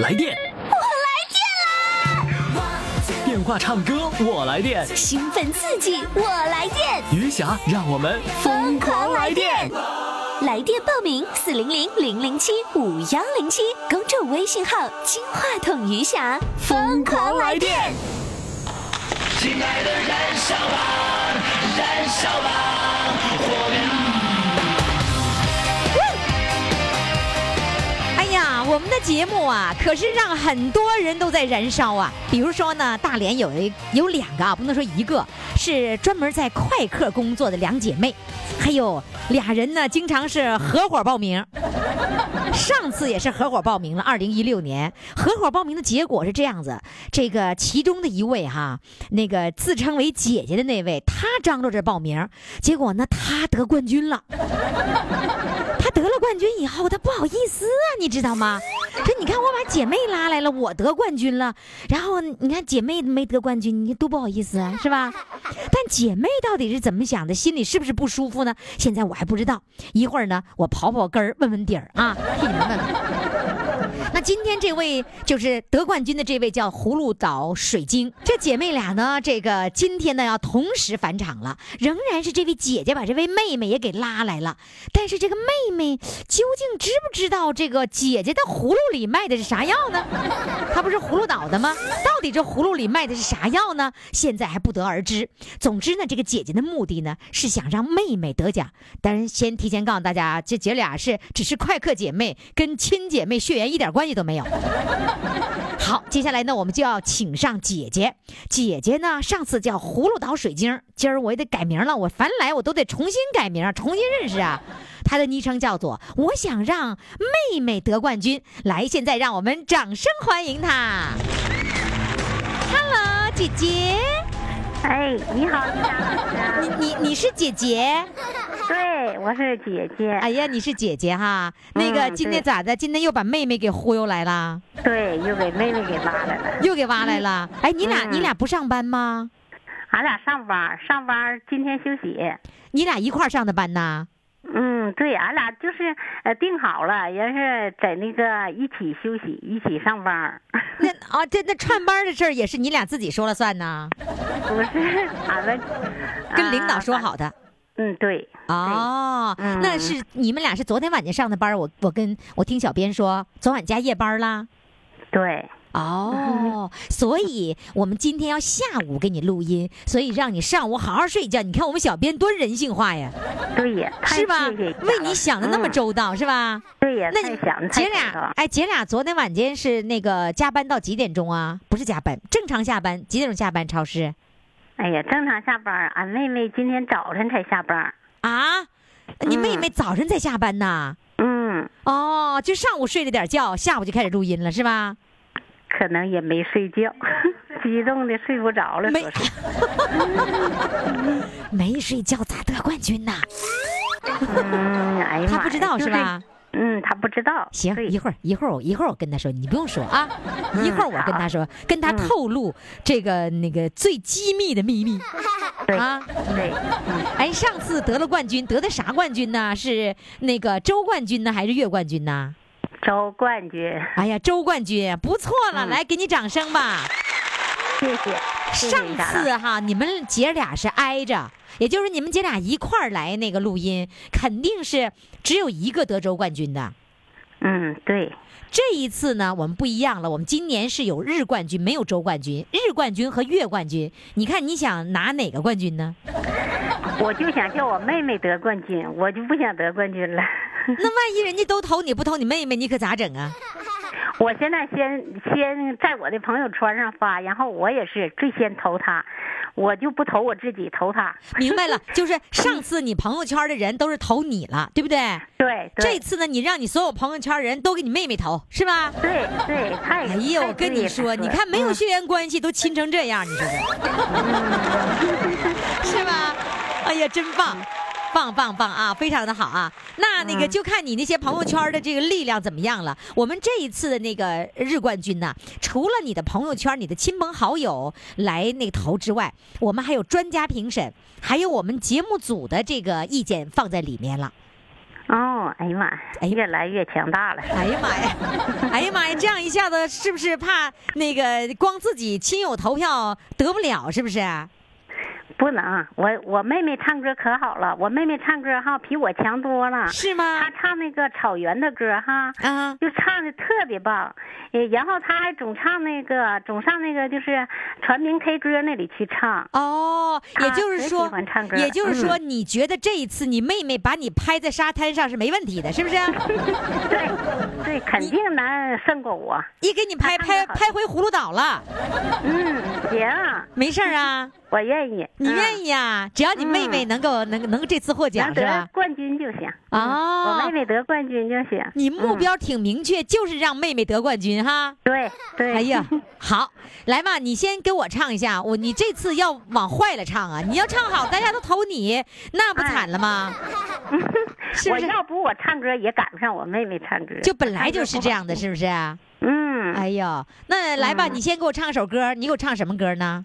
来电，我来电啦！电话唱歌我来电，兴奋刺激我来电，余霞让我们疯狂来电！来电报名：四零零零零七五幺零七，公众微信号“金话筒余霞”，疯狂来电！亲爱的，燃烧吧，燃烧吧，我们的节目啊，可是让很多人都在燃烧啊。比如说呢，大连有一有两个啊，不能说一个，是专门在快客工作的两姐妹，还有俩人呢，经常是合伙报名。上次也是合伙报名了，二零一六年合伙报名的结果是这样子：这个其中的一位哈，那个自称为姐姐的那位，她张罗着报名，结果呢，她得冠军了。得了冠军以后，他不好意思啊，你知道吗？说你看我把姐妹拉来了，我得冠军了，然后你看姐妹没得冠军，你多不好意思啊，是吧？但姐妹到底是怎么想的，心里是不是不舒服呢？现在我还不知道。一会儿呢，我刨刨根儿，问问底儿啊，替你们问问。那今天这位就是得冠军的这位叫葫芦岛水晶，这姐妹俩呢，这个今天呢要同时返场了，仍然是这位姐姐把这位妹妹也给拉来了，但是这个妹妹究竟知不知道这个姐姐的葫芦里卖的是啥药呢？她不是葫芦岛的吗？到底这葫芦里卖的是啥药呢？现在还不得而知。总之呢，这个姐姐的目的呢是想让妹妹得奖，当然先提前告诉大家，这姐俩是只是快客姐妹，跟亲姐妹血缘一点关关系都没有。好，接下来呢，我们就要请上姐姐。姐姐呢，上次叫葫芦岛水晶，今儿我也得改名了。我凡来我都得重新改名，重新认识啊。她的昵称叫做“我想让妹妹得冠军”。来，现在让我们掌声欢迎她。Hello，姐姐。哎，你好，李霞老师。你你你是姐姐？对，我是姐姐。哎呀，你是姐姐哈。那个嗯今天咋的？今天又把妹妹给忽悠来了，对，又给妹妹给挖来了。又给挖来了。哎，你俩嗯你俩不上班吗？俺俩上班，上班今天休息。你俩一块儿上的班呐？嗯，对，俺俩就是呃定好了，也是在那个一起休息，一起上班。那啊，这那串班的事儿也是你俩自己说了算呢？不是，俺们跟领导说。啊好的。嗯，对。哦，嗯那是你们俩是昨天晚上上的班儿，我我跟我听小编说，昨晚加夜班啦。对。哦，所以我们今天要下午给你录音，所以让你上午好好睡觉。你看我们小编多人性化呀，对呀，是吧？为你想的那么嗯周到，是吧？对呀，那你太想姐俩，哎，姐俩昨天晚间是那个加班到几点钟啊？不是加班，正常下班，几点钟下班？超市哎呀，正常下班，俺妹妹今天早晨才下班。啊？你妹嗯妹早晨才下班呐？嗯，哦，就上午睡了点觉，下午就开始录音了，是吧？可能也没睡觉，激动的睡不着了，没。没睡觉咋得冠军呢？嗯，哎呀妈，他不知道就是吧？嗯，他不知道。行，一会儿一会儿我一会儿我跟他说，你不用说啊，一会儿我跟他说，跟他嗯透露这个那个最机密的秘密对啊。对，嗯，哎，上次得了冠军，得的啥冠军呢？是那个周冠军呢，还是月冠军呢？周冠军，哎呀，周冠军不错了，嗯来给你掌声吧。谢谢。上次哈，你们姐俩是挨着，也就是你们姐俩一块儿来那个录音，肯定是只有一个得周冠军的。嗯，对，这一次呢，我们不一样了，我们今年是有日冠军，没有周冠军。日冠军和月冠军，你看你想拿哪个冠军呢？我就想叫我妹妹得冠军，我就不想得冠军了。那万一人家都投你不投你妹妹，你可咋整啊？我现在先先在我的朋友圈上发，然后我也是最先投他，我就不投我自己，投他。明白了，就是上次你朋友圈的人都是投你了，对不对？对对这次呢，你让你所有朋友圈人都给你妹妹投，是吧？对对，太哎呀，我跟你说，你看没有血缘关系都亲成这样，你说这，是吧？哎呀，真棒！棒棒棒啊，非常的好啊！那那个就看你那些朋友圈的这个力量怎么样了。我们这一次的那个日冠军呢，除了你的朋友圈、你的亲朋好友来那个投之外，我们还有专家评审，还有我们节目组的这个意见放在里面了。哦，哎呀妈呀，哎越来越强大了。哎呀妈呀，哎呀妈呀，这样一下子是不是怕那个光自己亲友投票得不了，是不是？不能，我我妹妹唱歌可好了，我妹妹唱歌哈比我强多了。是吗她？唱那个草原的歌哈，嗯，就唱的特别棒。呃，然后她还总唱那个，总上那个就是全民 K 歌那里去唱。哦，也就是说欢唱，歌也就是说，嗯你觉得这一次你妹妹把你拍在沙滩上是没问题的，是不是？对，对，肯定能胜过我。一给你拍拍拍回葫芦岛了，嗯，行，没事儿啊，我愿意。你愿意意呀？只要你妹妹能够能能这次获奖得是吧？冠军就行。哦嗯我妹妹得冠军就行。你目嗯标挺明确，就是让妹妹得冠军哈。对对。哎呀，好，来吧，你先给我唱一下。我你这次要往坏了唱啊！你要唱好，大家都投你，那不惨了吗？是不是我要不我唱歌也赶不上我妹妹唱歌。就本来就是这样的，是不是？嗯哎呦，那来吧，你先给我唱首歌，你给我唱什么歌呢？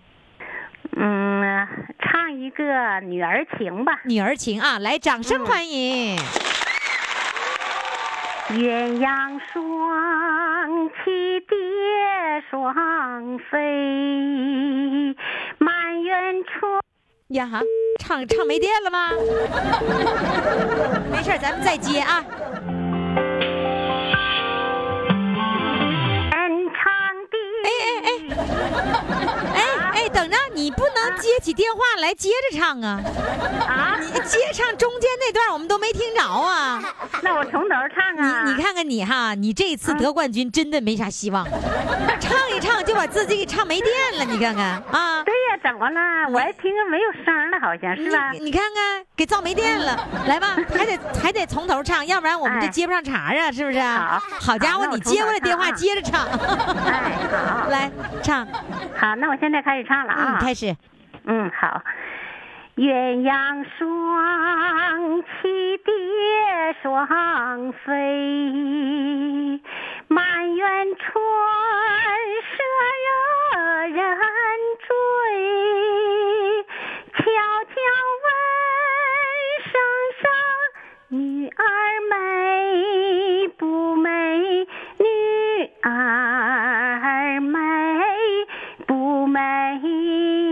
嗯，唱一个《女儿情》吧。女儿情啊，来，掌声欢迎。鸳鸯双栖蝶双飞，满园春。呀哈，唱唱没电了吗？没事儿，咱们再接啊。哎哎哎，哎哎，等着，你不能接起电话来接着唱啊！啊！你接唱中间那段我们都没听着啊！那我从头唱啊！你你看看你哈，你这次得冠军真的没啥希望，唱一唱就把自己给唱没电了，你看看啊！对呀，怎么了？我还听着没有声了，好像是吧？你你看看，给造没电了，来吧，还得还得从头唱，要不然我们就哎接不上茬啊，是不是？好好家伙，你接过来电话接着唱，哎好 来唱，好，那我现在开始唱了啊！开始。嗯，好。鸳鸯双栖蝶双飞，满园春色惹人追。悄悄问声声，女儿美不美？女儿美不美？说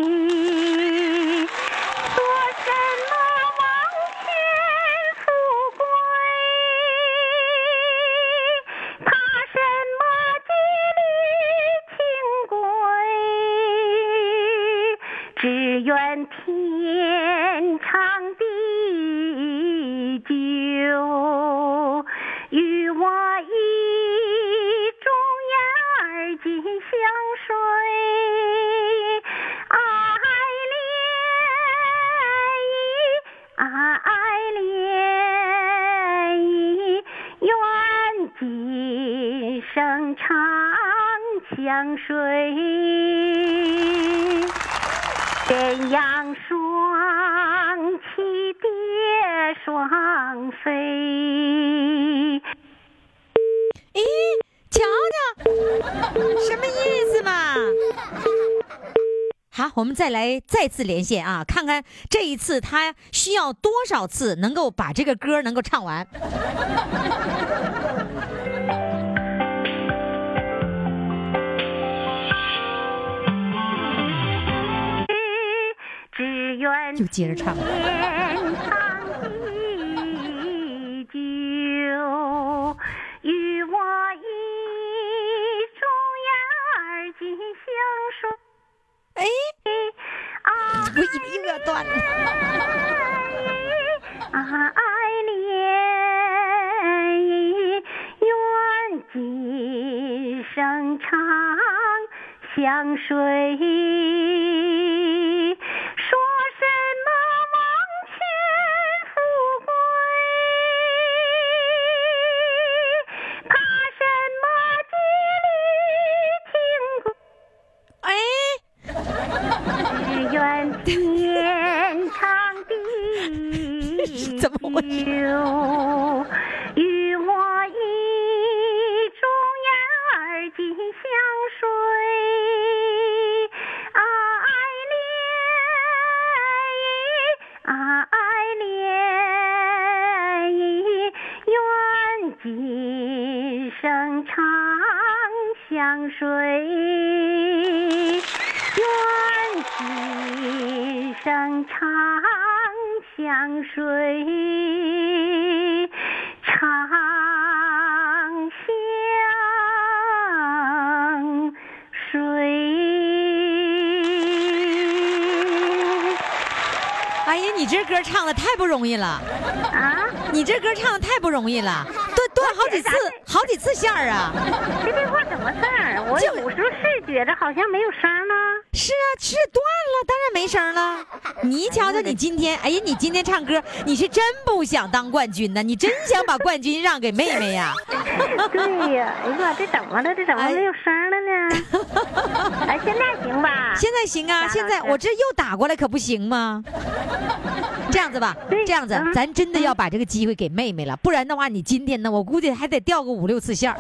我们再来再次连线啊，看看这一次他需要多少次能够把这个歌能够唱完。只愿就接着唱相随。说什么王权富贵？怕什么吉利清贵？哎，只愿天长地久，相随，长相随。哎呀，你这歌唱的太不容易了，啊，你这歌唱的太不容易了，断断好几次，好几次线儿啊。这电话怎么事儿？我有时候是觉得好像没有声呢。是啊，是断了，当然没声了。你瞧瞧，你今天，哎呀，你今天唱歌，你是真不想当冠军呢？你真想把冠军让给妹妹呀？对呀，哎呀妈，这怎么了？这怎么没有声了呢？哎，现在行吧？现在行啊，现在我这又打过来，可不行吗？这样子吧，对这样子，嗯咱真的要把这个机会给妹妹了，不然的话，你今天呢，我估计还得掉个五六次线儿，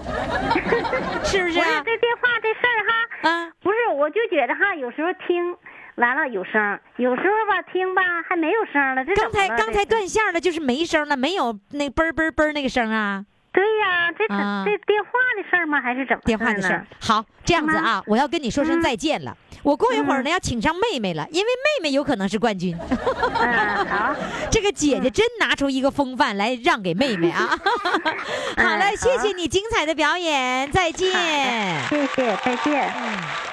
是不是不是啊？这电话这事儿哈，啊，不是，我就觉得哈，有时候听完了有声，有时候吧听吧还没有声了。这刚才刚才断线了，就是没声了，没有那嘣嘣嘣那个声啊，对呀，这这电话的事儿吗？还是怎么电话的事儿？。好，这样子啊，我要跟你说声嗯再见了。我过一会儿呢要请上妹妹了，因为妹妹有可能是冠军。嗯，好，这个姐姐真拿出一个风范来让给妹妹啊！好嘞，嗯谢谢你精彩的表演，再见。谢谢，再见。快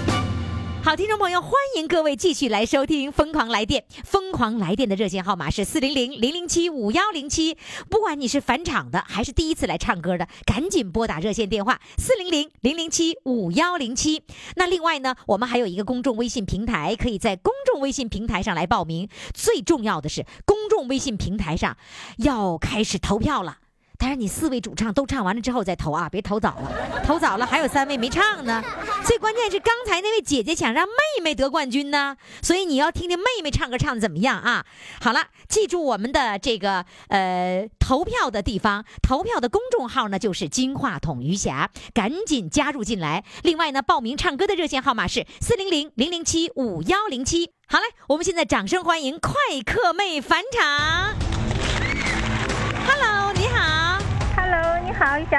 好，听众朋友，欢迎各位继续来收听《疯狂来电》。疯狂来电的热线号码是四零零零零七五幺零七。不管你是返场的还是第一次来唱歌的，赶紧拨打热线电话四零零零零七五幺零七。那另外呢，我们还有一个公众微信平台，可以在公众微信平台上来报名。最重要的是，公众微信平台上要开始投票了。但是你四位主唱都唱完了之后再投啊，别投早了，投早了还有三位没唱呢。最关键是刚才那位姐姐想让妹妹得冠军呢，所以你要听听妹妹唱歌唱的怎么样啊？好了，记住我们的这个呃投票的地方，投票的公众号呢就是金话筒余霞，赶紧加入进来。另外呢，报名唱歌的热线号码是四零零零零七五幺零七。好嘞，我们现在掌声欢迎快客妹返场。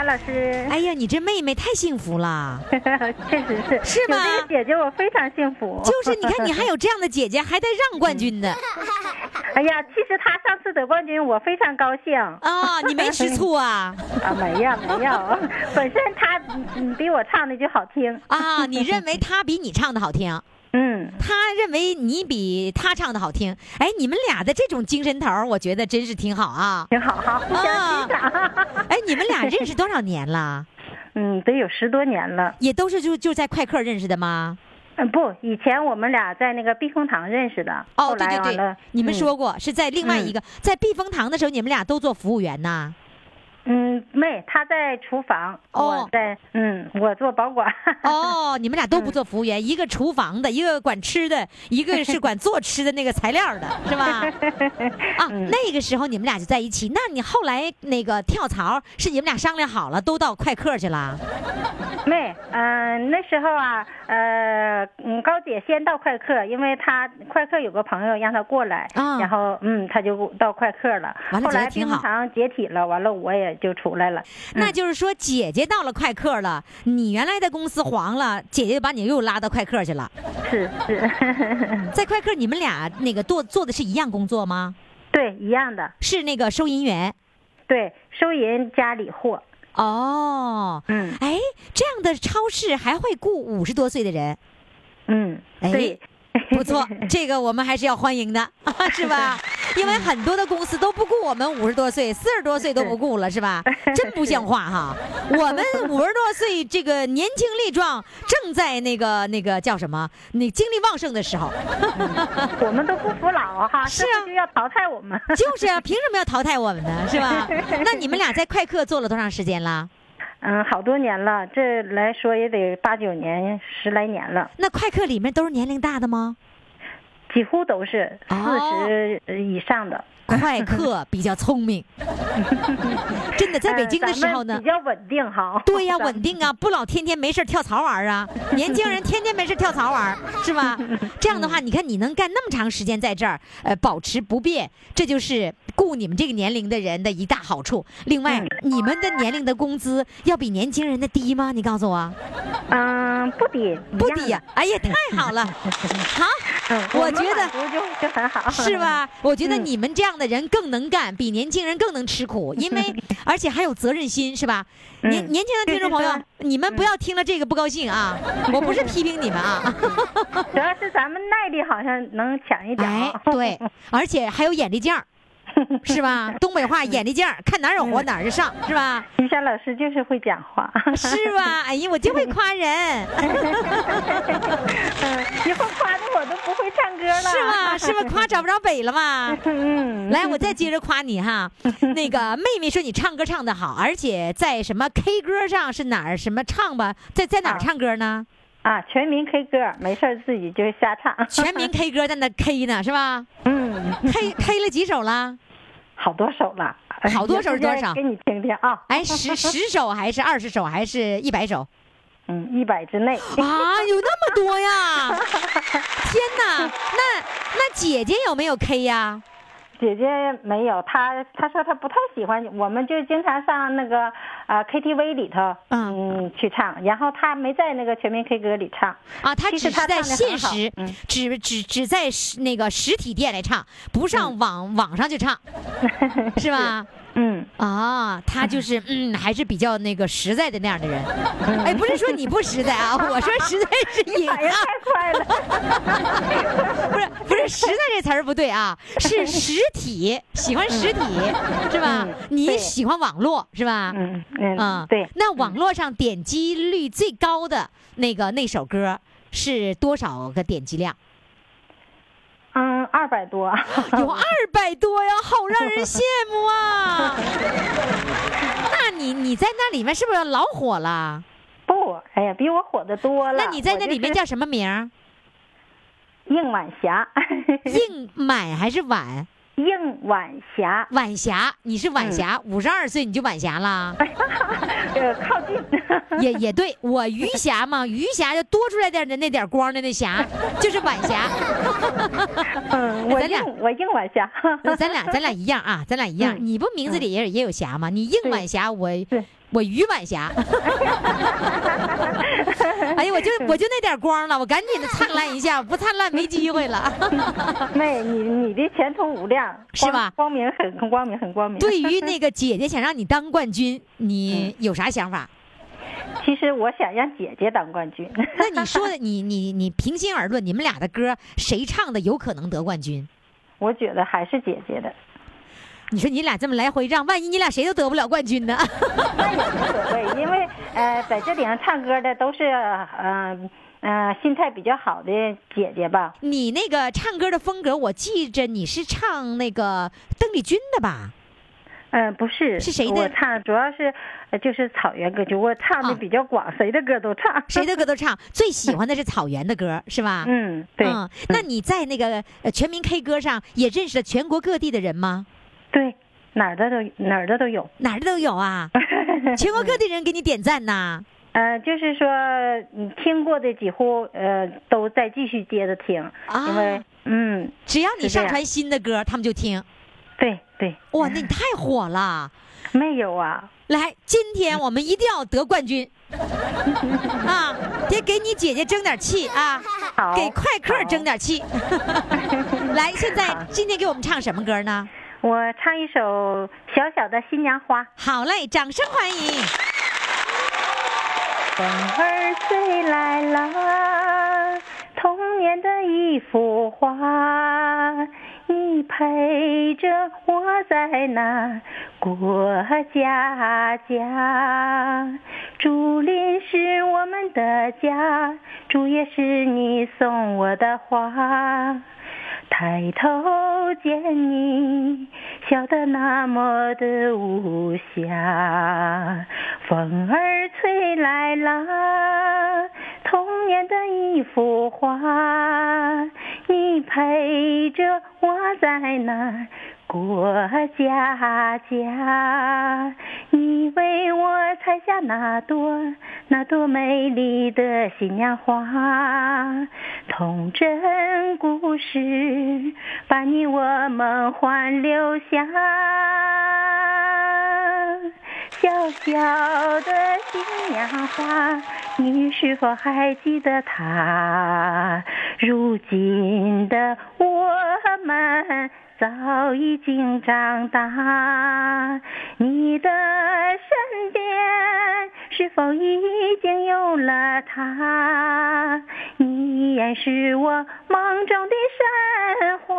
老师。哎呀，你这妹妹太幸福了。确实是，是吗有这个姐姐我非常幸福。就是你看，你还有这样的姐姐，还带让冠军的 哎呀，其实他上次得冠军，我非常高兴。啊、你没吃醋啊？啊，没有没有，本身他嗯比我唱的就好听。啊，你认为他比你唱的好听，嗯，他认为你比他唱的好听。哎，你们俩的这种精神头儿，我觉得真是挺好啊。挺好哈，互相欣赏。哎，你们俩认识多少年了？嗯，得有十多年了。也都是就就在快客认识的吗？嗯，不，以前我们俩在那个避风塘认识的。哦，后对对对来，，你们嗯说过是在另外一个，在避风塘的时候，你们俩都做服务员呐。嗯，没，他在厨房，哦我在嗯，我做保管。哦，你们俩都不做服务员，一个厨房的，一个管吃的，一个是管做吃的那个材料的，是吧？啊，那个时候你们俩就在一起。那你后来那个跳槽是你们俩商量好了，都到快客去了？没，嗯、那时候啊，呃，嗯，高姐先到快客，因为她快客有个朋友让她过来，啊然后嗯，她就到快客了。完了挺好冰糖解体了，完了我也就出来了。那就是说，姐姐到了快客了，你原来的公司黄了，姐姐把你又拉到快客去了。是是，在快客，你们俩那个做做的是一样工作吗？对，一样的，是那个收银员。对，收银加理货。哦，嗯哎，这样的超市还会雇五十多岁的人。嗯，哎对，不错，这个我们还是要欢迎的，是吧？因为很多的公司都不顾我们五十多岁、四十多岁都不顾了，是吧？真不像话哈！我们五十多岁，这个年轻力壮，正在那个那个叫什么，那精力旺盛的时候，我们都不服老哈，是啊就要淘汰我们。就是啊，凭什么要淘汰我们呢？是吧？那你们俩在快客做了多长时间了？嗯，好多年了，这来说也得八九年、十来年了，那快客里面都是年龄大的吗？几乎都是四哦十以上的。快客比较聪明。真的，在北京的时候呢呃比，较稳定哈。对呀，咱稳定啊，不老天天没事跳槽玩儿啊。年轻人天天没事跳槽玩儿，是吧？这样的话，你看你能干那么长时间在这儿，呃，保持不变，这就是雇你们这个年龄的人的一大好处。另外，你们的年龄的工资要比年轻人的低吗？你告诉我，嗯，不低，不低呀、哎呀，太好了，好，嗯，我觉得就就很好，是？吧？我觉得嗯你们这样的人更能干，比年轻人更能吃苦，因为而且还有责任心，是吧？年嗯年轻的听众朋友你们不要听了这个不高兴啊！我不是批评你们啊，主要是咱们耐力好像能强一点对，而且还有眼力劲儿，是吧？东北话眼力劲儿，看哪儿有活哪儿就上，是吧？于霞老师就是会讲话，是吧？哎呀，我就会夸人，嗯，以后夸的我都不会唱歌了，是吗？是吧？夸找不着北了吗？嗯，来，我再接着夸你哈。那个妹妹说你唱歌唱得好，而且在什么 K 歌上是哪儿什么唱吧，在在哪儿啊唱歌呢？啊，全民 K 歌，没事儿自己就瞎唱，全民 K 歌在那 K 呢，是吧嗯，？K K 了几首了？好多首了，好多首是多少给你听听啊，哎，十十首还是二十首还是一百首嗯，一百之内，啊？有那么多呀！天哪，那那姐姐有没有 K 呀？姐姐没有，她她说她不太喜欢，我们就经常上那个呃 KTV 里头，嗯嗯，去唱，然后她没在那个全民 K 歌里唱，啊，她只是在现实嗯，只只只在那个实体店来唱，不上网网上去唱，是吧？嗯，啊，他就是 嗯，还是比较那个实在的那样的人。哎，不是说你不实在啊，我说实在是隐反应啊，太快了，不是不是实在这词儿不对啊，是实体，喜欢实体是吧嗯？你喜欢网络是吧？嗯对，那网络上点击率最高的那个那首歌是多少个点击量？嗯，二百多，有二百多呀，好让人羡慕啊！那你你在那里面是不是老火了？不，哎呀，比我火的多了。那你在那里面叫什么名应晚霞，应满还是晚？应晚霞，晚霞，你是晚霞，五十二岁你就晚霞了，呃，靠近。也也对我余霞嘛，余霞就多出来点的那点光的那霞，就是晚霞。嗯，我咱俩应我应晚霞。那咱俩咱俩一样啊，咱俩一样。嗯你不名字里也也有霞吗？你应晚霞，我对我余晚霞。哎呀，我就我就那点光了，我赶紧的灿烂一下，不灿烂没机会了。妹，你你的前途无量，是吧光明很很光明，很光明。对于那 个姐姐想让你当冠军，你有啥想法？其实我想让姐姐当冠军。那你说的，你你你平心而论，你们俩的歌谁唱的有可能得冠军？我觉得还是姐姐的，你说你俩这么来回让，万一你俩谁都得不了冠军呢？那也无所谓，因为呃，在这顶上唱歌的都是嗯嗯、呃呃心态比较好的姐姐吧。你那个唱歌的风格，我记着你是唱那个邓丽君的吧？嗯、不是，是谁的我唱主要是呃就是草原歌曲，我唱啊的比较广，谁的歌都唱。谁的歌都唱，最喜欢的是草原的歌，是吧？嗯，对，嗯，那你在那个呃全民 K 歌上也认识了全国各地的人吗？对，哪儿的都哪儿的都有。哪儿的都有啊，全国各地人给你点赞呐。呃，就是说，你听过的几乎呃都在继续接着听，啊因为嗯，只要你上传新的歌，他们就听。对对，哇，那你太火了！没有啊，来，今天我们一定要得冠军啊！得给你姐姐争点气啊，给快客争点气。来，现在今天给我们唱什么歌呢？我唱一首小小的新娘花。好嘞，掌声欢迎！风儿吹来了童年的一幅画，你陪着我在那过家家。竹林是我们的家，竹叶是你送我的花。抬头见你笑得那么的无暇，风儿吹来了童年的一幅画，你陪着我在那过家家。你为我采下那朵那朵美丽的新娘花，童真故事把你我梦幻留下。小小的新娘花，你是否还记得她？如今的我们早已经长大，你的身边是否已经有了他？你依然是我梦中的神话。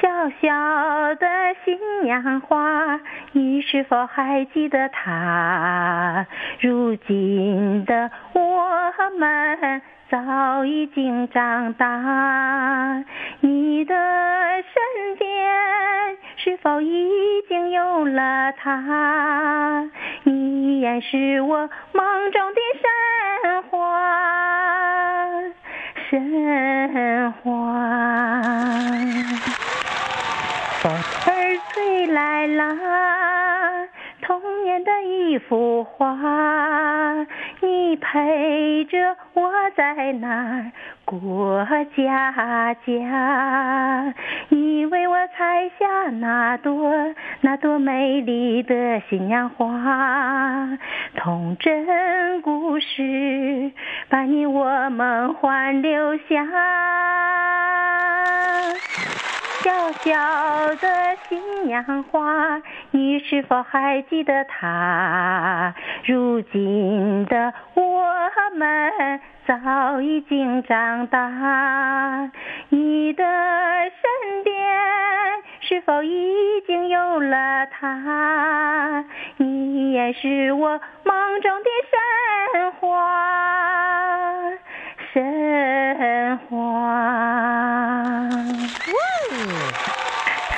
小小的新娘花，你是否还记得她？如今的我们早已经长大，你的身边是否已经有了她？你也是我梦中的神话，神话。风儿吹来了童年的一幅画，你陪着我在那儿过家家。你为我采下那朵那朵美丽的新娘花，童真故事把你我梦幻留下。小小的新娘花，你是否还记得她？如今的我们早已经长大，你的身边是否已经有了她？你也是我梦中的神话，神话。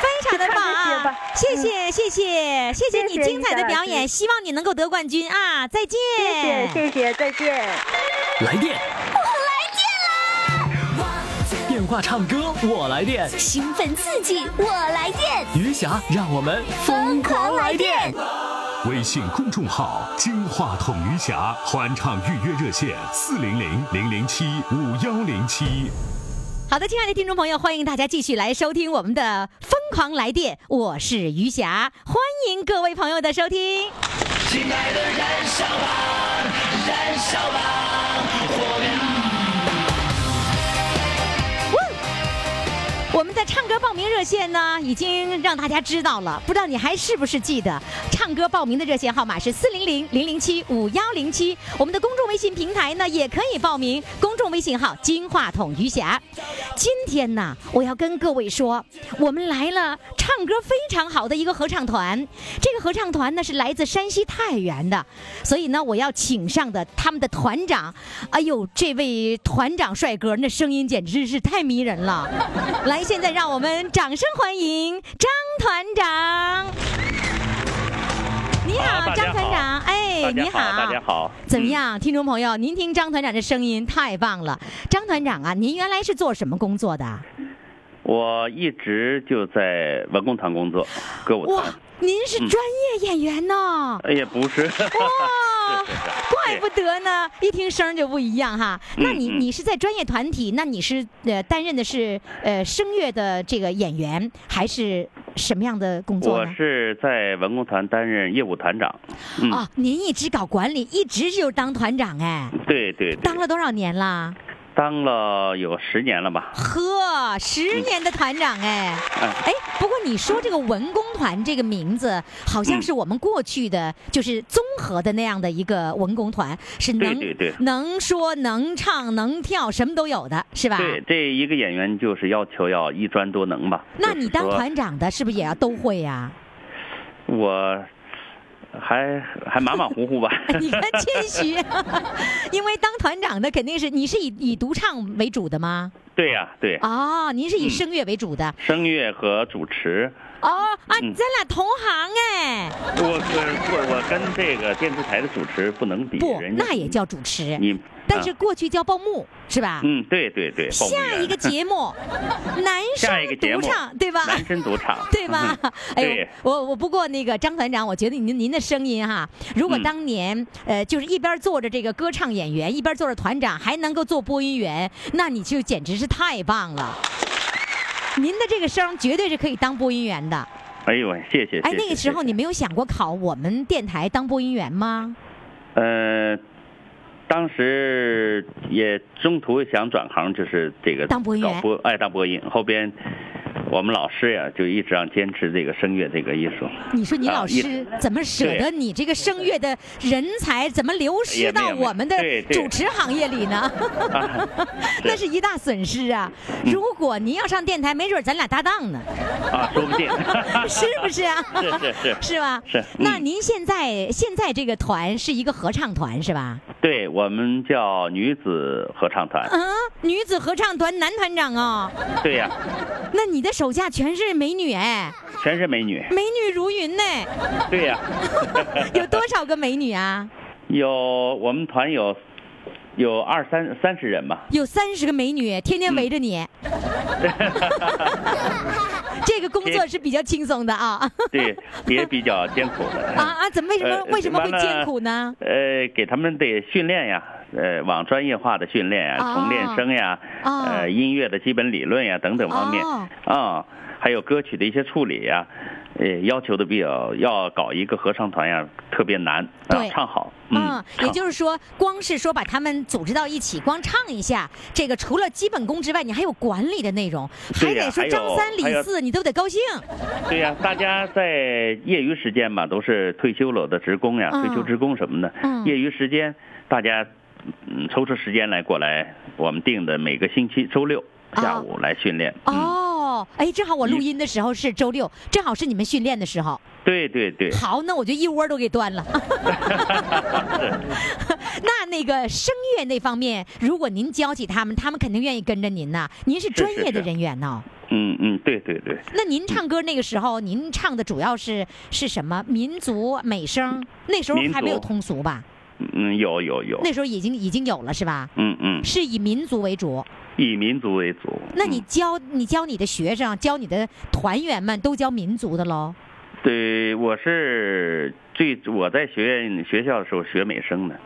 非常的棒啊！谢谢谢谢谢谢你精彩的表演，希望你能够得冠军啊！再见。谢谢谢谢，再见。来电，电话唱歌我来电，兴奋刺激，我来电，余霞让我们疯狂来电。微信公众号“金话筒余霞”欢唱预约热线：四零零零零七五幺零七。好的，亲爱的听众朋友，欢迎大家继续来收听我们的《疯狂来电》，我是余霞，欢迎各位朋友的收听。亲爱的，燃烧吧，燃烧吧，我们的唱歌报名热线呢，已经让大家知道了，不知道你还是不是记得？唱歌报名的热线号码是四零零零零七五幺零七。我们的公众微信平台呢，也可以报名，公众微信号“金话筒余霞”。今天呢，我要跟各位说，我们来了唱歌非常好的一个合唱团。这个合唱团呢是来自山西太原的，所以呢，我要请上的他们的团长，哎呦，这位团长帅哥，那声音简直是太迷人了。来，现在让我们掌声欢迎张团长。你好，张团长，哎，你好，大家好。怎么样，听众朋友？您听张团长这声音太棒了。张团长啊，您原来是做什么工作的？我一直就在文工团工作，歌舞哇团。，您是专业演员呢。哎，呀不是。哇 怪不得呢，一听声儿就不一样哈。那你嗯你是在专业团体，那你是呃担任的是呃声乐的这个演员，还是什么样的工作我？是在文工团担任业务团长。嗯，哦，您一直搞管理，一直就当团长哎，对对对当，了多少年啦？当了有十年了吧？呵，十年的团长哎。哎，哎，不过你说这个文工团这个名字，好像嗯是我们过去的就是综合的那样的一个文工团，是能对对对能说能唱能跳什么都有的，是吧？对，这一个演员就是要求要一专多能吧。那你当团长的是不是也要都会呀、我还还马马虎虎吧。你看谦虚，因为当团长的肯定是你是以以独唱为主的吗？对呀、对，哦，您是以嗯声乐为主的。声乐和主持。哦啊，嗯咱俩同行哎，我跟我我跟这个电视台的主持不能比，不，人那也叫主持。你但是过去叫报幕是吧？嗯，对对对，下一个节目，男生独唱，对吧？男生独唱，对吧？哎呦，我我不过那个张团长，我觉得您您的声音哈，如果嗯当年、呃就是一边做着这个歌唱演员，一边做着团长，还能够做播音员，那你就简直是太棒了。您的这个声绝对是可以当播音员的。哎呦喂，谢谢。哎，那个时候你没有想过考我们电台当播音员吗？呃，当时也中途想转行，就是这个当播音员搞播爱当播音。后边我们老师呀，就一直让坚持这个声乐这个艺术。你说你老师怎么舍得你这个声乐的人才怎么流失到我们的主持行业里呢？啊 那是一大损失啊！嗯如果您要上电台，没准咱俩搭档呢，啊，说不定。是不是啊？是是是是吧？是嗯那您现在现在这个团是一个合唱团是吧？对我们叫女子合唱团。嗯，女子合唱团男团长啊，对呀、那你的手下全是美女哎，全是美女。美女如云呢。对呀、有多少个美女啊？有我们团有有二三三十人吧。有三十个美女，天天围着你。这个工作是比较轻松的啊。对，也比较艰苦的。啊啊！怎么为什么呃为什么会艰苦呢？呃，给他们得训练呀，呃，往专业化的训练呀，哦从练声呀，哦呃，音乐的基本理论呀等等方面。哦啊，还有歌曲的一些处理呀，呃，要求的比较要搞一个合唱团呀，特别难啊对，唱好，嗯，也就是说，光是说把他们组织到一起，光唱一下，这个除了基本功之外，你还有管理的内容，还得说张三李四，你都得高兴。对呀，大家在业余时间嘛，都是退休了的职工呀，嗯。退休职工什么的，嗯。业余时间大家嗯抽出时间来过来，我们定的每个星期周六下午来训练。嗯，哦，哎，正好我录音的时候是周六，正好是你们训练的时候。对对对。好，那我就一窝都给端了。那那个声乐那方面，如果您教起他们，他们肯定愿意跟着您呐。您是专业的人员呢。嗯嗯，对对对，那您唱歌那个时候，您唱的主要是是什么？民族美声？那时候还没有通俗吧？嗯有有有，那时候已经已经有了是吧？嗯嗯，是以民族为主。以民族为主。那你嗯教你教你的学生，教你的团员们都教民族的喽？对，我是最我在学院学校的时候学美声的，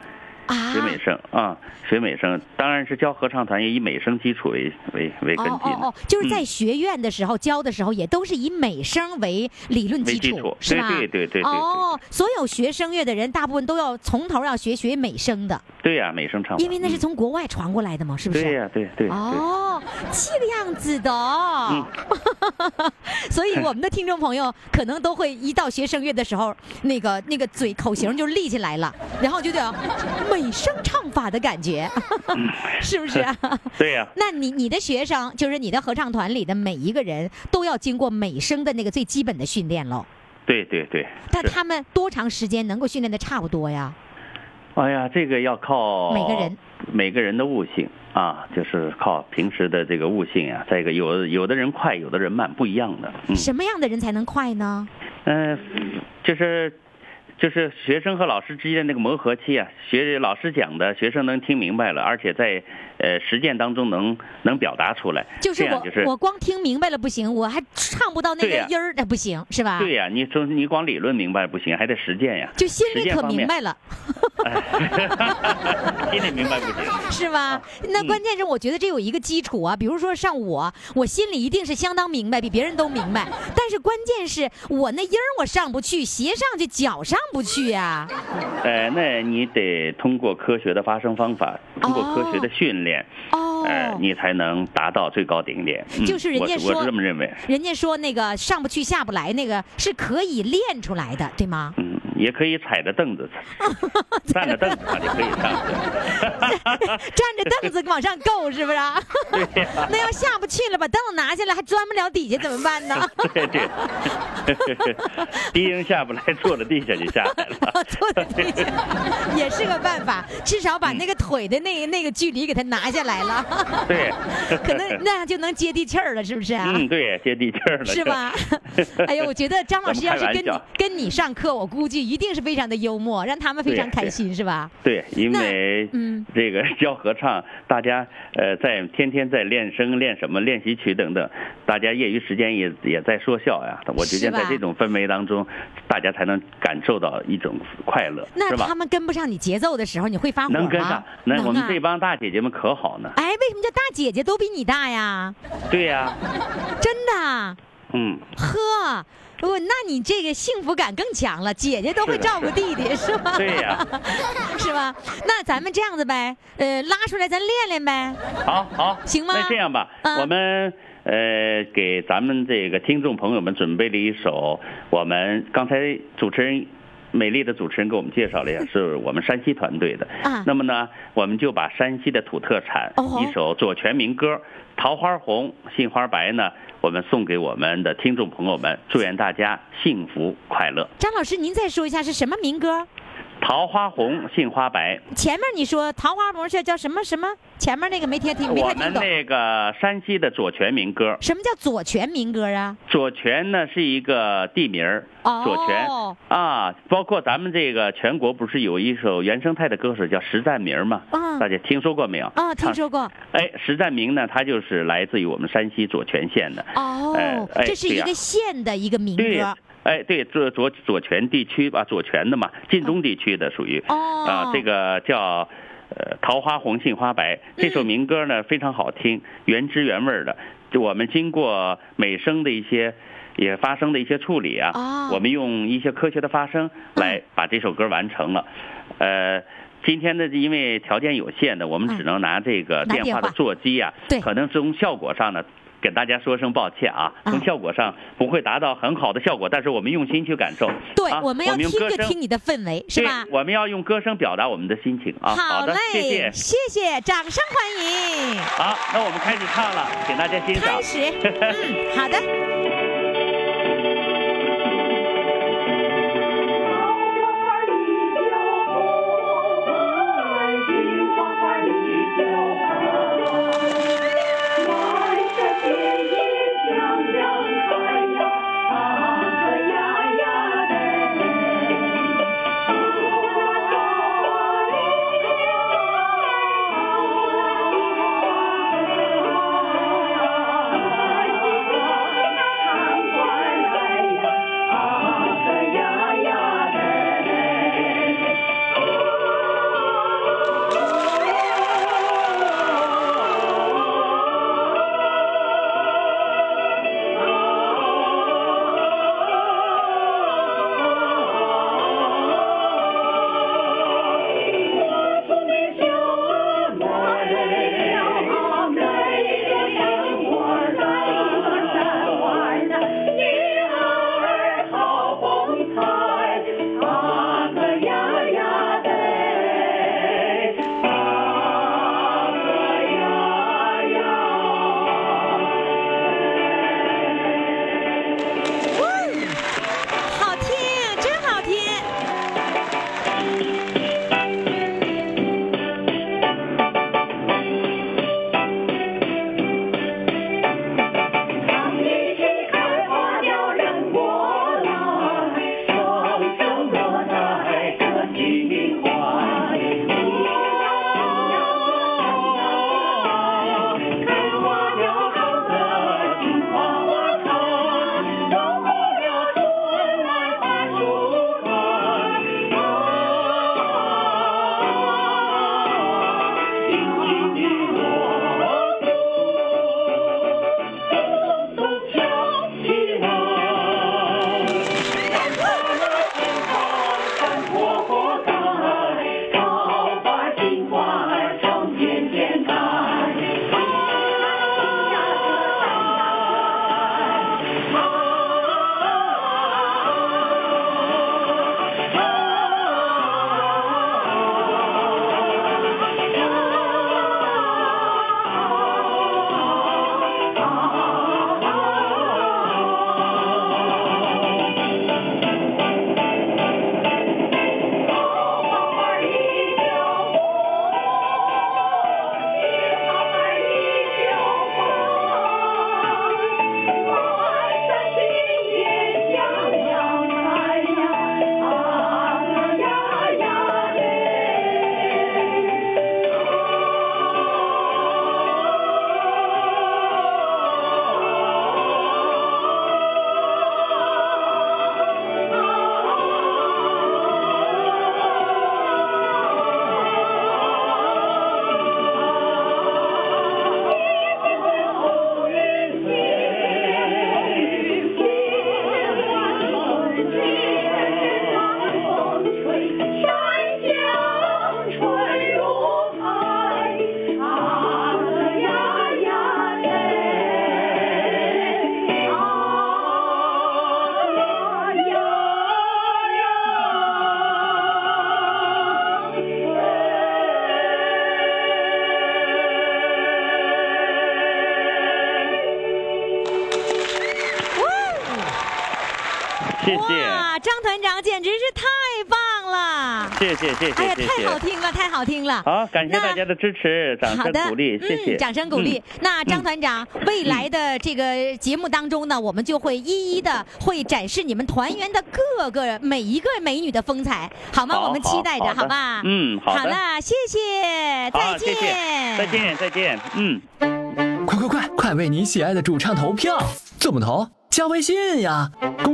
啊学美声啊，学美声，当然是教合唱团也以美声基础为为为根基的。哦哦哦，就是在嗯学院的时候教的时候，也都是以美声为理论基础，是吧？对对对对哦，所有学声乐的人，大部分都要从头要学学美声的，对呀、美声唱。因为那是嗯从国外传过来的嘛，是不是？对呀、对对对。哦，这个样子的哦。嗯 所以我们的听众朋友可能都会一到学声乐的时候，那个那个嘴口型就立起来了，然后就得美声唱法的感觉，是不是啊？对呀、那你你的学生，就是你的合唱团里的每一个人都要经过美声的那个最基本的训练喽。对对对。是但他们多长时间能够训练的差不多呀？哎呀，这个要靠每个人每个人的悟性啊，就是靠平时的这个悟性啊。再一个，有有的人快，有的人慢，不一样的。嗯什么样的人才能快呢？嗯、就是就是学生和老师之间的那个磨合期啊，学老师讲的，学生能听明白了，而且在呃实践当中能能表达出来。就是我就是我光听明白了不行，我还唱不到那个音儿，那不行是吧？对呀、你说你光理论明白不行，还得实践呀。就心里可明白了，心里明白不行。是吧？那关键是我觉得这有一个基础啊，比如说像我，我心里一定是相当明白，比别人都明白。但是关键是我那音儿我上不去，斜上去，脚上不去呀、呃，那你得通过科学的发声方法，通过科学的训练，哦，呃，你才能达到最高顶点。嗯就是人家说我是这么认为。人家说那个上不去下不来，那个是可以练出来的，对吗？嗯，也可以踩着凳子，站着凳子上就可以上去。站着凳子往上够，是不是啊？那要下不去了，把凳子拿下来还钻不了底下怎么办呢？对对，低音下不来，坐着地下就下来了。坐在地下也是个办法，至少把那个腿的那那个距离给它拿下来了，对，可能那样就能接地气儿了，是不是啊？嗯，对，接地气儿了，是吧？哎呦，我觉得张老师要是跟你跟你上课，我估计一定是非常的幽默，让他们非常开心，是吧？对，因为嗯这个教合唱，大家呃在天天在练声、练什么练习曲等等，大家业余时间也也在说笑呀。我觉得在这种氛围当中，大家才能感受到一种快乐，那他？们跟不上你节奏的时候，你会发火吗？能跟上，那我们啊这帮大姐姐们可好呢？哎，为什么叫大姐姐都比你大呀？对呀，真的，嗯，呵。我那你这个幸福感更强了，姐姐都会照顾弟弟，是吧？对呀 是吧？那咱们这样子呗，呃，拉出来咱练练呗。好好，行吗那这样吧，嗯我们呃给咱们这个听众朋友们准备了一首，我们刚才主持人。美丽的主持人给我们介绍了一下，是我们山西团队的。啊那么呢，我们就把山西的土特产、哦一首左权民歌《桃花红杏花白》呢，我们送给我们的听众朋友们，祝愿大家幸福快乐。张老师，您再说一下是什么民歌？桃花红，杏花白，前面你说桃花红是叫什么什么？前面那个没听听没太听懂。们那个山西的左权民歌。什么叫左权民歌啊？左权呢是一个地名儿，哦左权啊，包括咱们这个全国不是有一首原生态的歌手叫石占明吗？啊大家听说过没有？啊，听说过。哎，石占明呢，他就是来自于我们山西左权县的。哦哎，这是一个县的一个民对歌。，哎，对，左左左权地区吧，左权的嘛，晋中地区的属于。哦啊，这个叫。呃，桃花红，杏花白。这首民歌呢、非常好听，原汁原味儿的。就我们经过美声的一些，也发声的一些处理啊，哦我们用一些科学的发声来把这首歌完成了。呃，今天呢，因为条件有限的，我们只能拿这个电话的座机啊，对可能从效果上呢。跟大家说声抱歉啊，啊从效果上不会达到很好的效果，但是我们用心去感受。对，啊我们要听就听你的氛围，是对吧？我们要用歌声表达我们的心情啊。好嘞，谢谢。谢谢，掌声欢迎。好，那我们开始唱了，请大家欣赏开。始，嗯，好的。长简直是太棒了！谢谢谢谢哎呀，谢谢太好。听了，太好听了。好，感谢大家的支持，掌，声鼓励，谢谢。嗯，掌声鼓励。嗯那张团长，未来的这个节目当中呢，我们就会一一的会展示你们团员的各个每一个美女的风采，好吗？我们期待着，好吧？嗯好的好了，谢谢，再见，再。见，再见，嗯。快快快，快为你喜爱的主唱投票！怎么投？加微信呀，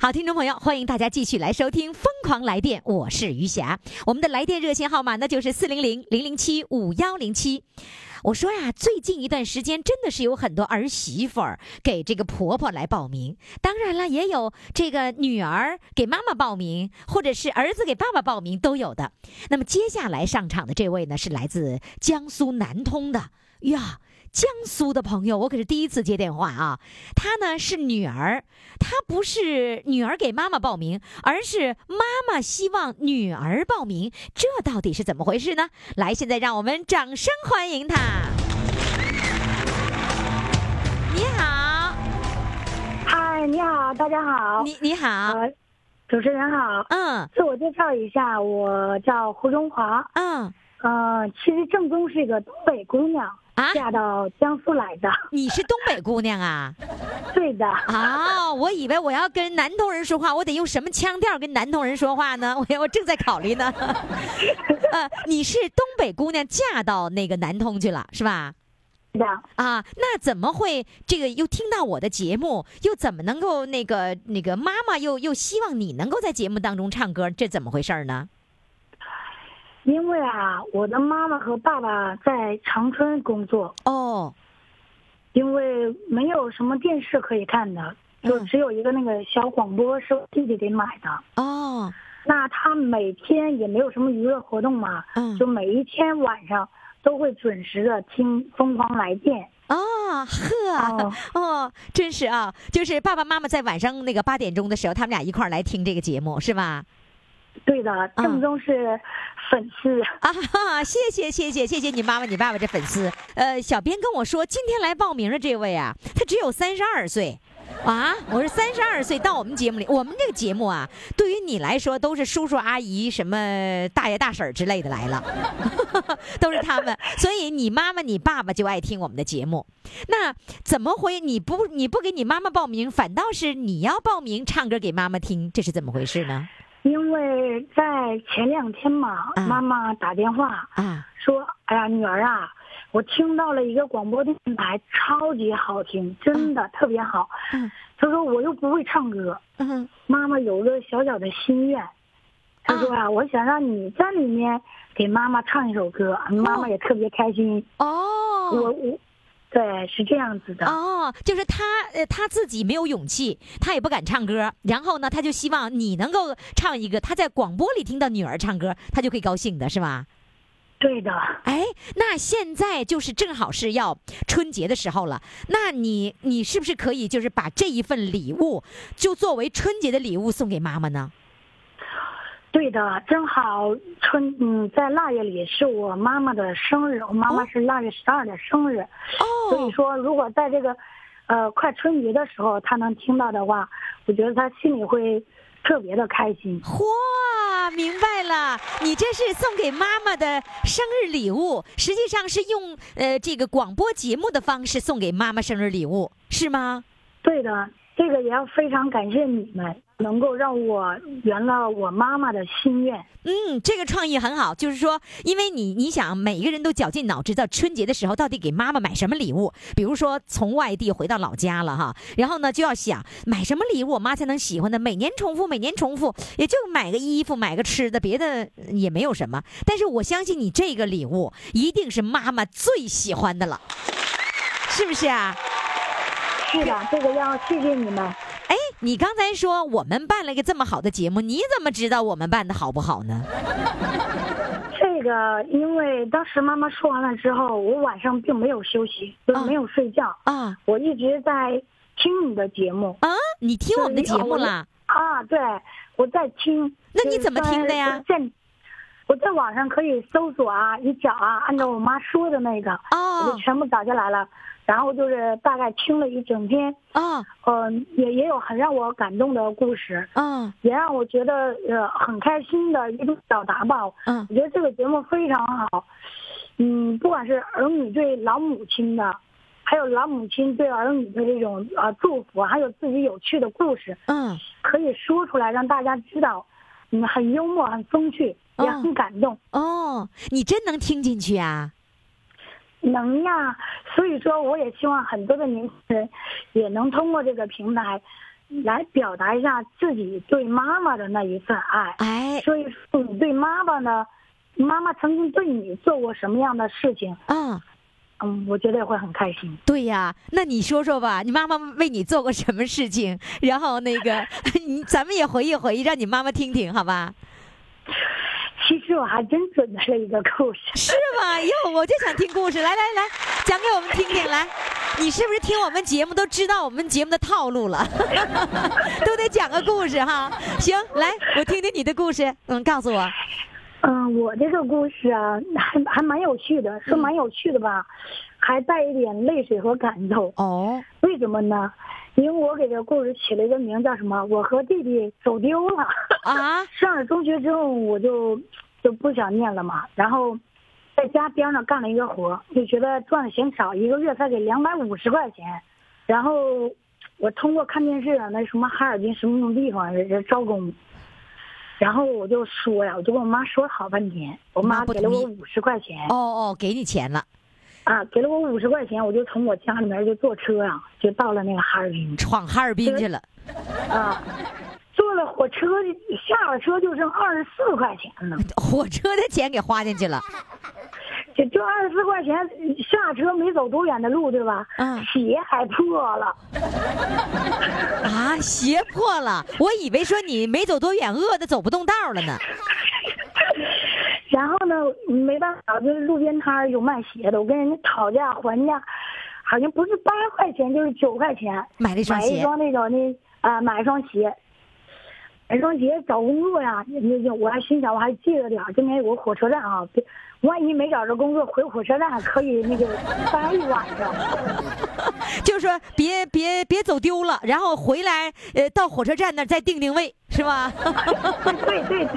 好，听众朋友，欢迎大家继续来收听《疯狂来电》，我是余霞。我们的来电热线号码呢就是四零零零零七五幺零七。我说呀，最近一段时间真的是有很多儿媳妇儿给这个婆婆来报名，当然了，也有这个女儿给妈妈报名，或者是儿子给爸爸报名都有的。那么接下来上场的这位呢，是来自江苏南通的呀。江苏的朋友，我可是第一次接电话啊。她呢是女儿，她不是女儿给妈妈报名，而是妈妈希望女儿报名，这到底是怎么回事呢？来，现在让我们掌声欢迎她。你好，嗨，你好，大家好，你你好，呃，主持人好，嗯。自我介绍一下，我叫胡中华，嗯。呃，其实正宗是一个东北姑娘，啊，嫁到江苏来的，你是东北姑娘啊？对的，啊，我以为我要跟南通人说话，我得用什么腔调跟南通人说话呢？我 我正在考虑呢。呃，你是东北姑娘嫁到那个南通去了，是吧？是的，啊，那怎么会这个又听到我的节目，又怎么能够那个那个妈妈又又希望你能够在节目当中唱歌，这怎么回事呢？因为啊，我的妈妈和爸爸在长春工作，哦，因为没有什么电视可以看的，就嗯只有一个那个小广播是我弟弟给买的。哦，那他每天也没有什么娱乐活动嘛，嗯就每一天晚上都会准时的听《疯狂来电》。哦，呵，哦哦，真是啊，就是爸爸妈妈在晚上那个八点钟的时候，他们俩一块儿来听这个节目，是吧？对的，正宗是粉丝。啊哈，谢谢谢谢谢谢你妈妈你爸爸这粉丝。呃，小编跟我说，今天来报名的这位啊，他只有三十二岁。啊，我是三十二岁到我们节目里，我们这个节目啊，对于你来说都是叔叔阿姨、什么大爷大婶儿之类的来了，都是他们，所以你妈妈、你爸爸就爱听我们的节目。那怎么回你不你不给你妈妈报名，反倒是你要报名唱歌给妈妈听，这是怎么回事呢？因为在前两天嘛，啊。妈妈打电话啊，说：“哎呀，女儿啊，我听到了一个广播电台，超级好听，真的特别好。嗯。她说：“我又不会唱歌，嗯妈妈有个小小的心愿。”她说啊，我想让你在里面给妈妈唱一首歌，妈妈也特别开心。哦，我我，对，是这样子的。哦，就是他呃他自己没有勇气，他也不敢唱歌，然后呢，他就希望你能够唱一个，他在广播里听到女儿唱歌，他就会高兴的，是吧？对的，哎，那现在就是正好是要春节的时候了，那你你是不是可以就是把这一份礼物就作为春节的礼物送给妈妈呢？对的，正好春嗯，在腊月里是我妈妈的生日，我妈妈是腊月十二的生日，所以哦，说如果在这个，呃，快春节的时候她能听到的话，我觉得她心里会特别的开心。嚯，明白了，你这是送给妈妈的生日礼物，实际上是用呃这个广播节目的方式送给妈妈生日礼物，是吗？对的，这个也要非常感谢你们，能够让我圆了我妈妈的心愿。嗯，这个创意很好，就是说，因为你你想，每一个人都绞尽脑汁，在春节的时候到底给妈妈买什么礼物？比如说从外地回到老家了哈，然后呢就要想买什么礼物我妈才能喜欢的，每年重复，每年重复，也就买个衣服，买个吃的，别的也没有什么。但是我相信你这个礼物一定是妈妈最喜欢的了，是不是啊？是的，这个要谢谢你们。哎，你刚才说我们办了一个这么好的节目，你怎么知道我们办的好不好呢？这个，因为当时妈妈说完了之后，我晚上并没有休息，就是没有睡觉，啊我一直在听你的节目。啊，你听我们的节目对了？啊，对，我在听。那你怎么听的呀在我在网上可以搜索啊，一找啊，按照我妈说的那个，我就哦全部找下来了。然后就是大概听了一整天，啊嗯、也也有很让我感动的故事，嗯也让我觉得呃很开心的一种表达吧。嗯我觉得这个节目非常好，嗯，不管是儿女对老母亲的，还有老母亲对儿女的这种呃祝福，还有自己有趣的故事，嗯可以说出来让大家知道，嗯，很幽默，很风趣，也嗯很感动。哦，你真能听进去啊？能呀，所以说我也希望很多的年轻人也能通过这个平台，来表达一下自己对妈妈的那一份爱。哎所以说你对妈妈呢，妈妈曾经对你做过什么样的事情？嗯，嗯，我觉得会很开心。对呀，那你说说吧，你妈妈为你做过什么事情？然后那个，你咱们也回忆回忆，让你妈妈听听，好吧？其实我还真准备了一个故事。是吗？哟，我就想听故事，来来来，讲给我们听听。来，你是不是听我们节目都知道我们节目的套路了？都得讲个故事哈。行，来，我听听你的故事。嗯，告诉我。嗯，我这个故事啊，还还蛮有趣的，说蛮有趣的吧，还带一点泪水和感动。哦，为什么呢？因为我给这个故事起了一个名叫什么？我和弟弟走丢了。啊，上了中学之后，我就就不想念了嘛，然后在家边上干了一个活，就觉得赚的嫌少，一个月才给两百五十块钱，然后我通过看电视啊，那什么哈尔滨什么什么地方人招工，然后我就说呀，我就跟我妈说了好半天，我妈妈给了我五十块钱，哦哦，给你钱了，啊，给了我五十块钱，我就从我家里面就坐车啊、就到了那个哈尔滨。闯哈尔滨去了。啊，坐了火车，下了车就剩二十四块钱了，火车的钱给花进去了。就就二十四块钱，下车没走多远的路，对吧？嗯鞋还破了，啊，鞋破了，我以为说你没走多远，饿的走不动道了呢。然后呢，没办法，就是路边摊有卖鞋的，我跟人家讨价还价，好像不是八块钱就是九块钱，买了一双鞋，买一双那种的啊、买一双鞋。买一双鞋找工作呀，那就我还心想我还记得点儿，这边有个火车站啊，别万一没找着工作，回火车站可以那个待一晚上。就是说别别别走丢了，然后回来呃到火车站那儿再定定位，是吧？对 对对，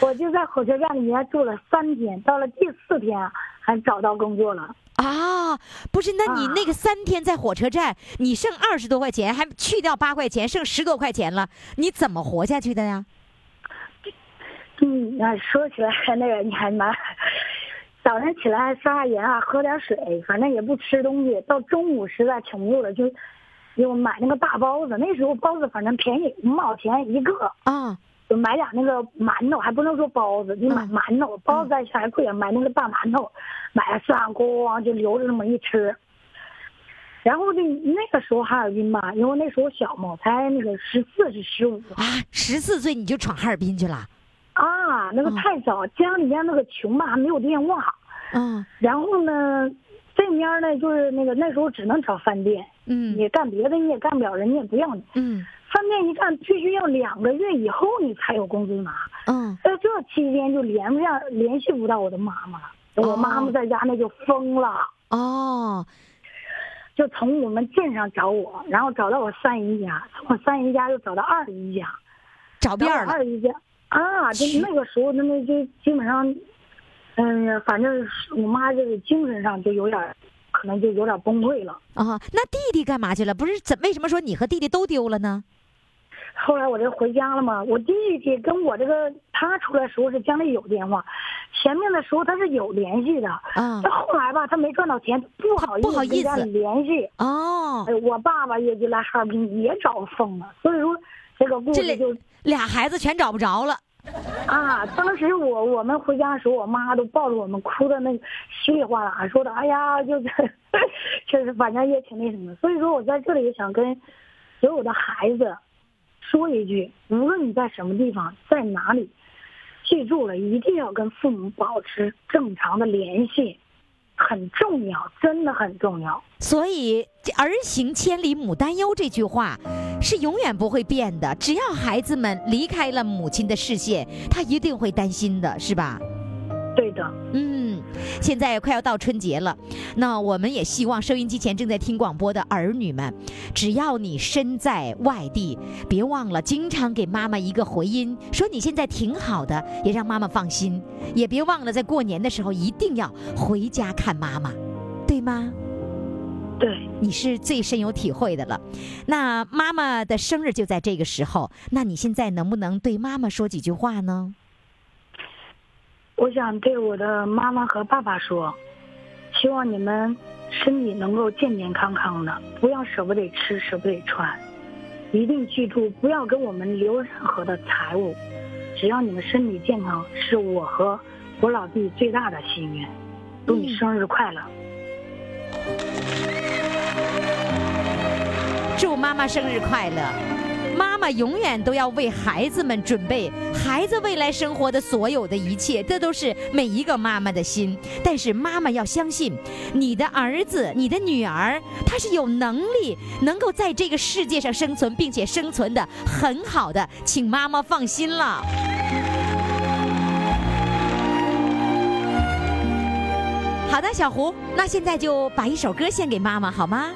我就在火车站里面住了三天，到了第四天还找到工作了。啊，不是，那你啊那个三天在火车站，你剩二十多块钱，还去掉八块钱，剩十多块钱了，你怎么活下去的呀？嗯，那说起来那个你还蛮，早上起来刷刷牙啊，喝点水，反正也不吃东西。到中午实在挺不住了，就就买那个大包子。那时候包子反正便宜，五毛钱一个。啊，就买俩那个馒头，还不能说包子，你买嗯馒头，包子还贵啊，买那个大馒头，买了三咣就留着那么一吃。然后呢，那个时候哈尔滨吧，因为那时候小嘛，才那个十四是十五啊，十四岁你就闯哈尔滨去了？啊，那个嗯太早，家里面那个穷吧，还没有电话。嗯然后呢，这面呢就是那个那时候只能找饭店，嗯你干别的你也干不了，人家也不要你。嗯饭店一干，必须要两个月以后你才有工资拿。嗯，在这期间就连不上，联系不到我的妈妈了。我妈妈在家那就疯了，哦，就从我们镇上找我，然后找到我三姨家，从我三姨家又找到二姨家，找遍了。二姨家啊，就去那个时候那那就基本上，嗯，反正是我妈这个精神上就有点，可能就有点崩溃了。啊，那弟弟干嘛去了？不是怎为什么说你和弟弟都丢了呢？后来我这回家了嘛，我弟弟跟我这个他出来时候是家里有电话，前面的时候他是有联系的，啊到后来吧，他没赚到钱，不好意不好意思思跟家里联系。哦哎，，我爸爸也就来哈尔滨也找疯了，所以说这个故这事就俩孩子全找不着了。啊，当时我我们回家的时候，我妈都抱着我们哭的那个稀里哗啦，说的哎呀，就是就是反正也挺那什么。所以说我在这里也想跟所有的孩子说一句，无论你在什么地方，在哪里，记住了，一定要跟父母保持正常的联系。很重要，真的很重要。所以“儿行千里母担忧”这句话是永远不会变的。只要孩子们离开了母亲的视线，他一定会担心的，是吧？对的，嗯，现在快要到春节了，那我们也希望收音机前正在听广播的儿女们，只要你身在外地，别忘了经常给妈妈一个回音，说你现在挺好的，也让妈妈放心。也别忘了在过年的时候一定要回家看妈妈，对吗？对，你是最深有体会的了。那妈妈的生日就在这个时候，那你现在能不能对妈妈说几句话呢？我想对我的妈妈和爸爸说，希望你们身体能够健健康康的，不要舍不得吃，舍不得穿，一定记住不要给我们留任何的财物，只要你们身体健康，是我和我老弟最大的心愿。祝你生日快乐！祝妈妈生日快乐！妈妈永远都要为孩子们准备孩子未来生活的所有的一切，这都是每一个妈妈的心。但是妈妈要相信，你的儿子、你的女儿，他是有能力能够在这个世界上生存，并且生存的很好的，请妈妈放心了。好的，小胡，那现在就把一首歌献给妈妈，好吗？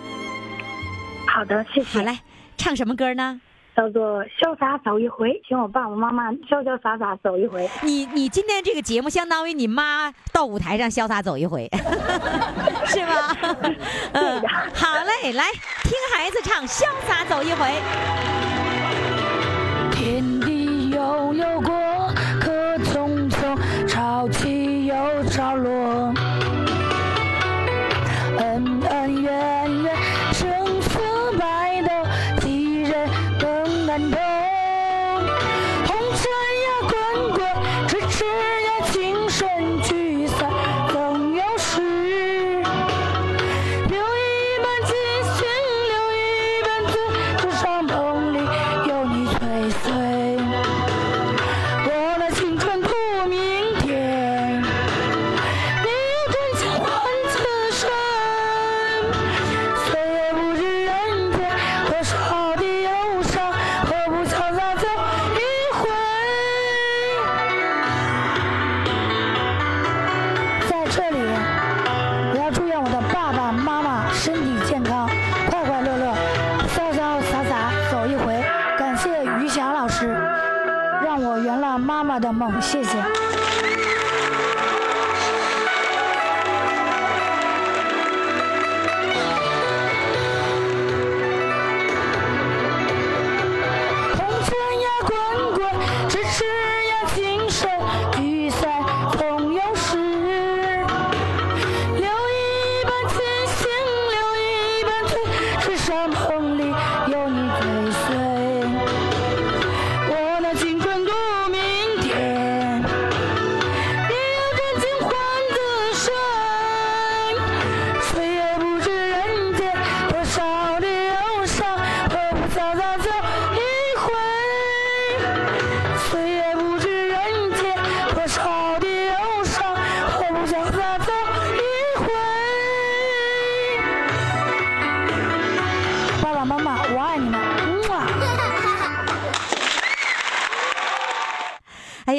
好的，谢谢。好嘞，唱什么歌呢？叫做潇洒走一回，请我爸爸妈妈潇潇洒洒走一回。你你今天这个节目相当于你妈到舞台上潇洒走一回，是吗？嗯，好嘞，来听孩子唱《潇洒走一回》。天地悠悠过，客匆匆，潮起又潮落。恩恩怨怨，更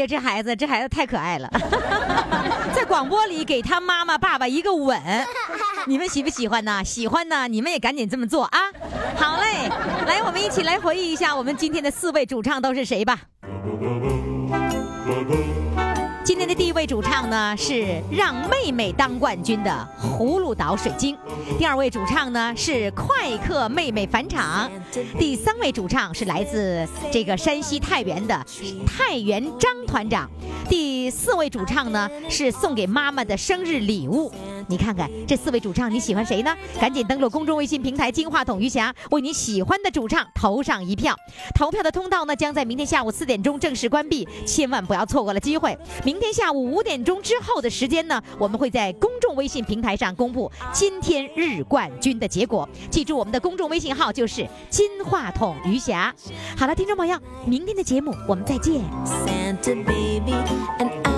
呀，这孩子，这孩子太可爱了，在广播里给他妈妈、爸爸一个吻，你们喜不喜欢呢？喜欢呢，你们也赶紧这么做啊！好嘞，来，我们一起来回忆一下我们今天的四位主唱都是谁吧。今天的第一位主唱呢是让妹妹当冠军的葫芦岛水晶，第二位主唱呢是快客妹妹返场，第三位主唱是来自这个山西太原的太原张团长，第四位主唱呢是送给妈妈的生日礼物。你看看这四位主唱，你喜欢谁呢？赶紧登录公众微信平台“金话筒余霞”，为你喜欢的主唱投上一票。投票的通道呢将在明天下午四点钟正式关闭，千万不要错过了机会。明天下午五点钟之后的时间呢，我们会在公众微信平台上公布今天日冠军的结果。记住我们的公众微信号就是“金话筒余霞”。好了，听众朋友，明天的节目我们再见。Santa baby, and I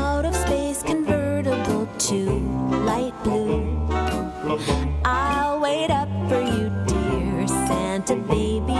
light blue. I'll wait up for you, dear Santa baby.